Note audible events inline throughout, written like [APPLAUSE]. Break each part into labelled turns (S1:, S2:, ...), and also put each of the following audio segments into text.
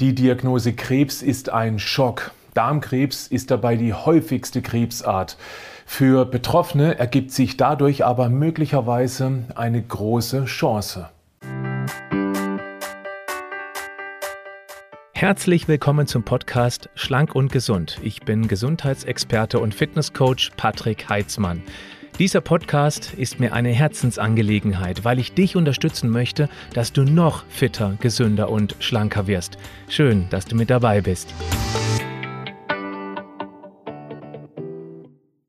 S1: Die Diagnose Krebs ist ein Schock. Darmkrebs ist dabei die häufigste Krebsart. Für Betroffene ergibt sich dadurch aber möglicherweise eine große Chance.
S2: Herzlich willkommen zum Podcast Schlank und Gesund. Ich bin Gesundheitsexperte und Fitnesscoach Patrick Heitzmann. Dieser Podcast ist mir eine Herzensangelegenheit, weil ich dich unterstützen möchte, dass du noch fitter, gesünder und schlanker wirst. Schön, dass du mit dabei bist.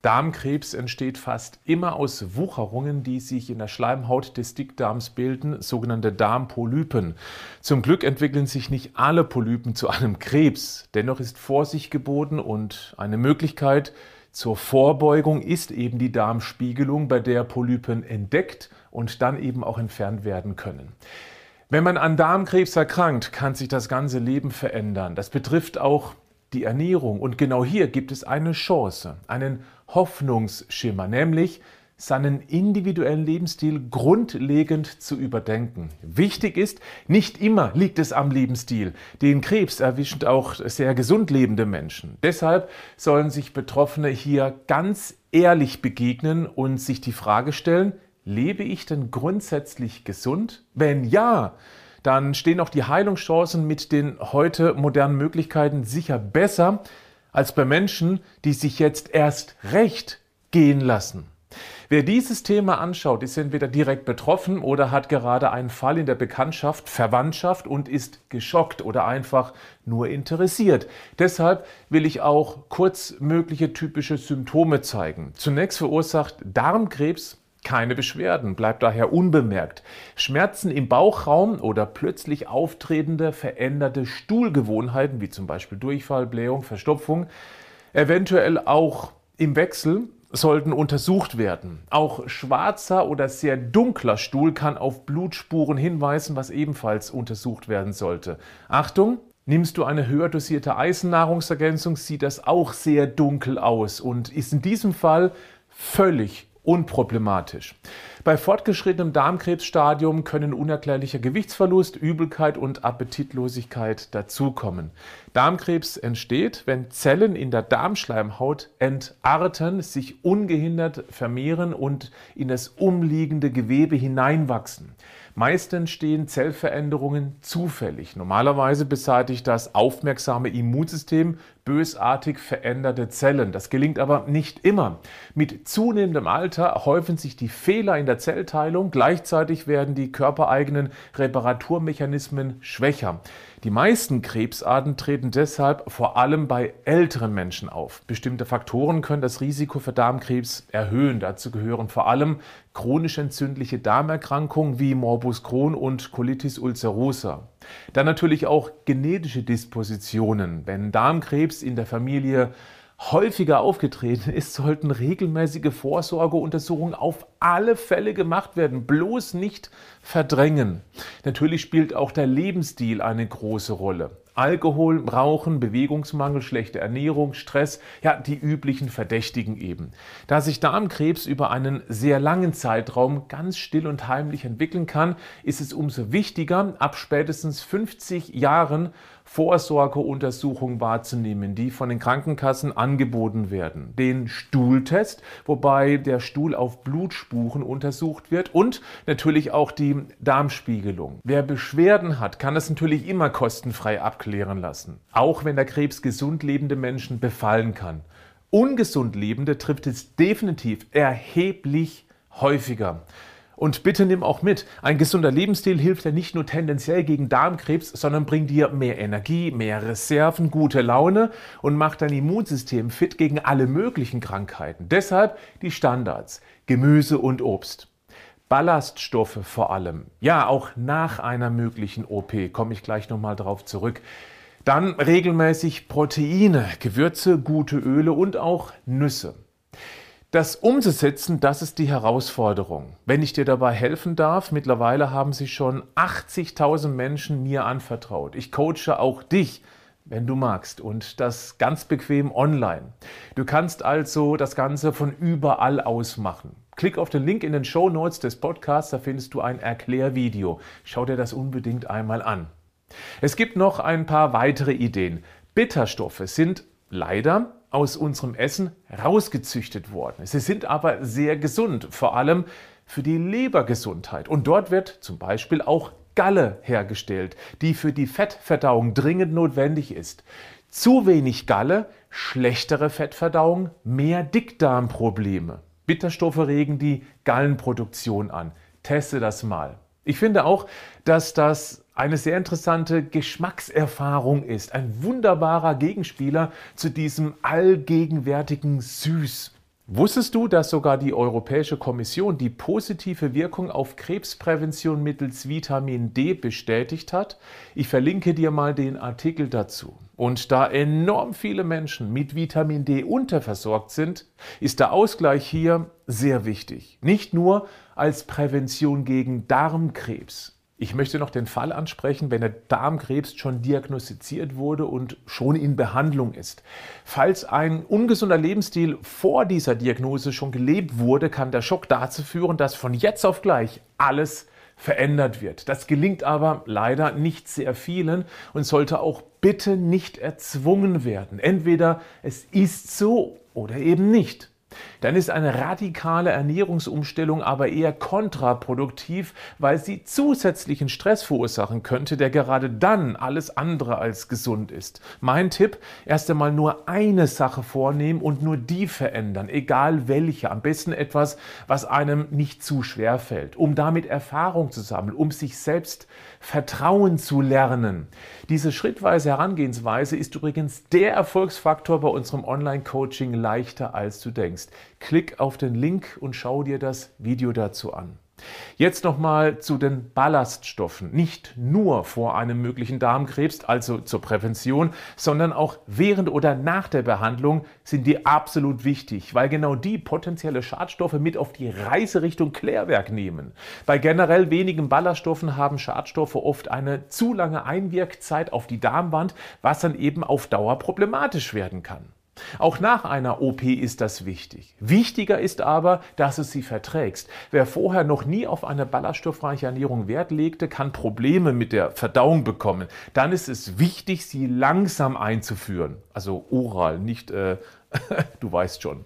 S1: Darmkrebs entsteht fast immer aus Wucherungen, die sich in der Schleimhaut des Dickdarms bilden, sogenannte Darmpolypen. Zum Glück entwickeln sich nicht alle Polypen zu einem Krebs. Dennoch ist Vorsicht geboten und eine Möglichkeit, zur Vorbeugung ist eben die Darmspiegelung, bei der Polypen entdeckt und dann eben auch entfernt werden können. Wenn man an Darmkrebs erkrankt, kann sich das ganze Leben verändern. Das betrifft auch die Ernährung. Und genau hier gibt es eine Chance, einen Hoffnungsschimmer, nämlich seinen individuellen Lebensstil grundlegend zu überdenken. Wichtig ist, nicht immer liegt es am Lebensstil. Den Krebs erwischen auch sehr gesund lebende Menschen. Deshalb sollen sich Betroffene hier ganz ehrlich begegnen und sich die Frage stellen, lebe ich denn grundsätzlich gesund? Wenn ja, dann stehen auch die Heilungschancen mit den heute modernen Möglichkeiten sicher besser als bei Menschen, die sich jetzt erst recht gehen lassen. Wer dieses Thema anschaut, ist entweder direkt betroffen oder hat gerade einen Fall in der Bekanntschaft, Verwandtschaft und ist geschockt oder einfach nur interessiert. Deshalb will ich auch kurz mögliche typische Symptome zeigen. Zunächst verursacht Darmkrebs keine Beschwerden, bleibt daher unbemerkt. Schmerzen im Bauchraum oder plötzlich auftretende veränderte Stuhlgewohnheiten, wie zum Beispiel Durchfall, Blähung, Verstopfung, eventuell auch im Wechsel sollten untersucht werden. Auch schwarzer oder sehr dunkler Stuhl kann auf Blutspuren hinweisen, was ebenfalls untersucht werden sollte. Achtung! Nimmst du eine höher dosierte Eisennahrungsergänzung, sieht das auch sehr dunkel aus und ist in diesem Fall völlig unproblematisch. Bei fortgeschrittenem Darmkrebsstadium können unerklärlicher Gewichtsverlust, Übelkeit und Appetitlosigkeit dazukommen. Darmkrebs entsteht, wenn Zellen in der Darmschleimhaut entarten, sich ungehindert vermehren und in das umliegende Gewebe hineinwachsen. Meist entstehen Zellveränderungen zufällig. Normalerweise beseitigt das aufmerksame Immunsystem bösartig veränderte Zellen. Das gelingt aber nicht immer. Mit zunehmendem Alter häufen sich die Fehler in der Zellteilung, gleichzeitig werden die körpereigenen Reparaturmechanismen schwächer. Die meisten Krebsarten treten deshalb vor allem bei älteren Menschen auf. Bestimmte Faktoren können das Risiko für Darmkrebs erhöhen. Dazu gehören vor allem chronisch entzündliche Darmerkrankungen wie Morbus Crohn und Colitis ulcerosa. Dann natürlich auch genetische Dispositionen. Wenn Darmkrebs in der Familie häufiger aufgetreten ist, sollten regelmäßige Vorsorgeuntersuchungen auf alle Fälle gemacht werden. Bloß nicht verdrängen. Natürlich spielt auch der Lebensstil eine große Rolle. Alkohol, Rauchen, Bewegungsmangel, schlechte Ernährung, Stress, ja, die üblichen Verdächtigen eben. Da sich Darmkrebs über einen sehr langen Zeitraum ganz still und heimlich entwickeln kann, ist es umso wichtiger, ab spätestens 50 Jahren Vorsorgeuntersuchungen wahrzunehmen, die von den Krankenkassen angeboten werden. Den Stuhltest, wobei der Stuhl auf Blutspuren untersucht wird und natürlich auch die Darmspiegelung. Wer Beschwerden hat, kann das natürlich immer kostenfrei abklären lassen, auch wenn der Krebs gesund lebende Menschen befallen kann. Ungesund lebende trifft es definitiv erheblich häufiger. Und bitte nimm auch mit, ein gesunder Lebensstil hilft ja nicht nur tendenziell gegen Darmkrebs, sondern bringt dir mehr Energie, mehr Reserven, gute Laune und macht dein Immunsystem fit gegen alle möglichen Krankheiten. Deshalb die Standards, Gemüse und Obst. Ballaststoffe vor allem. Ja, auch nach einer möglichen OP komme ich gleich nochmal drauf zurück. Dann regelmäßig Proteine, Gewürze, gute Öle und auch Nüsse. Das umzusetzen, das ist die Herausforderung. Wenn ich dir dabei helfen darf, mittlerweile haben sich schon 80.000 Menschen mir anvertraut. Ich coache auch dich, wenn du magst, und das ganz bequem online. Du kannst also das Ganze von überall aus machen. Klick auf den Link in den Show Notes des Podcasts, da findest du ein Erklärvideo. Schau dir das unbedingt einmal an. Es gibt noch ein paar weitere Ideen. Bitterstoffe sind leider aus unserem Essen rausgezüchtet worden. Sie sind aber sehr gesund, vor allem für die Lebergesundheit. Und dort wird zum Beispiel auch Galle hergestellt, die für die Fettverdauung dringend notwendig ist. Zu wenig Galle, schlechtere Fettverdauung, mehr Dickdarmprobleme. Bitterstoffe regen die Gallenproduktion an. Teste das mal. Ich finde auch, dass das eine sehr interessante Geschmackserfahrung ist. Ein wunderbarer Gegenspieler zu diesem allgegenwärtigen Süß. Wusstest du, dass sogar die Europäische Kommission die positive Wirkung auf Krebsprävention mittels Vitamin D bestätigt hat? Ich verlinke dir mal den Artikel dazu. Und da enorm viele Menschen mit Vitamin D unterversorgt sind, ist der Ausgleich hier sehr wichtig. Nicht nur als Prävention gegen Darmkrebs, ich möchte noch den Fall ansprechen, wenn der Darmkrebs schon diagnostiziert wurde und schon in Behandlung ist. Falls ein ungesunder Lebensstil vor dieser Diagnose schon gelebt wurde, kann der Schock dazu führen, dass von jetzt auf gleich alles verändert wird. Das gelingt aber leider nicht sehr vielen und sollte auch bitte nicht erzwungen werden. Entweder es ist so oder eben nicht dann ist eine radikale Ernährungsumstellung aber eher kontraproduktiv, weil sie zusätzlichen Stress verursachen könnte, der gerade dann alles andere als gesund ist. Mein Tipp, erst einmal nur eine Sache vornehmen und nur die verändern, egal welche. Am besten etwas, was einem nicht zu schwer fällt, um damit Erfahrung zu sammeln, um sich selbst Vertrauen zu lernen. Diese schrittweise Herangehensweise ist übrigens der Erfolgsfaktor bei unserem Online-Coaching leichter als du denkst. Klick auf den Link und schau dir das Video dazu an. Jetzt nochmal zu den Ballaststoffen. Nicht nur vor einem möglichen Darmkrebs, also zur Prävention, sondern auch während oder nach der Behandlung sind die absolut wichtig, weil genau die potenzielle Schadstoffe mit auf die Reise Richtung Klärwerk nehmen. Bei generell wenigen Ballaststoffen haben Schadstoffe oft eine zu lange Einwirkzeit auf die Darmwand, was dann eben auf Dauer problematisch werden kann. Auch nach einer OP ist das wichtig. Wichtiger ist aber, dass du sie verträgst. Wer vorher noch nie auf eine ballaststoffreiche Ernährung Wert legte, kann Probleme mit der Verdauung bekommen. Dann ist es wichtig, sie langsam einzuführen. Also oral, nicht, äh, [LAUGHS] du weißt schon.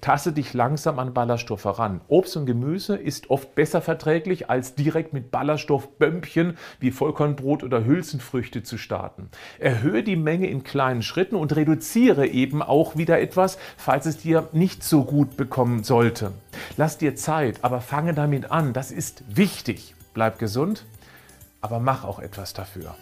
S1: Tasse dich langsam an Ballaststoffe heran. Obst und Gemüse ist oft besser verträglich, als direkt mit Ballaststoffbömpchen wie Vollkornbrot oder Hülsenfrüchte zu starten. Erhöhe die Menge in kleinen Schritten und reduziere eben auch wieder etwas, falls es dir nicht so gut bekommen sollte. Lass dir Zeit, aber fange damit an. Das ist wichtig. Bleib gesund, aber mach auch etwas dafür.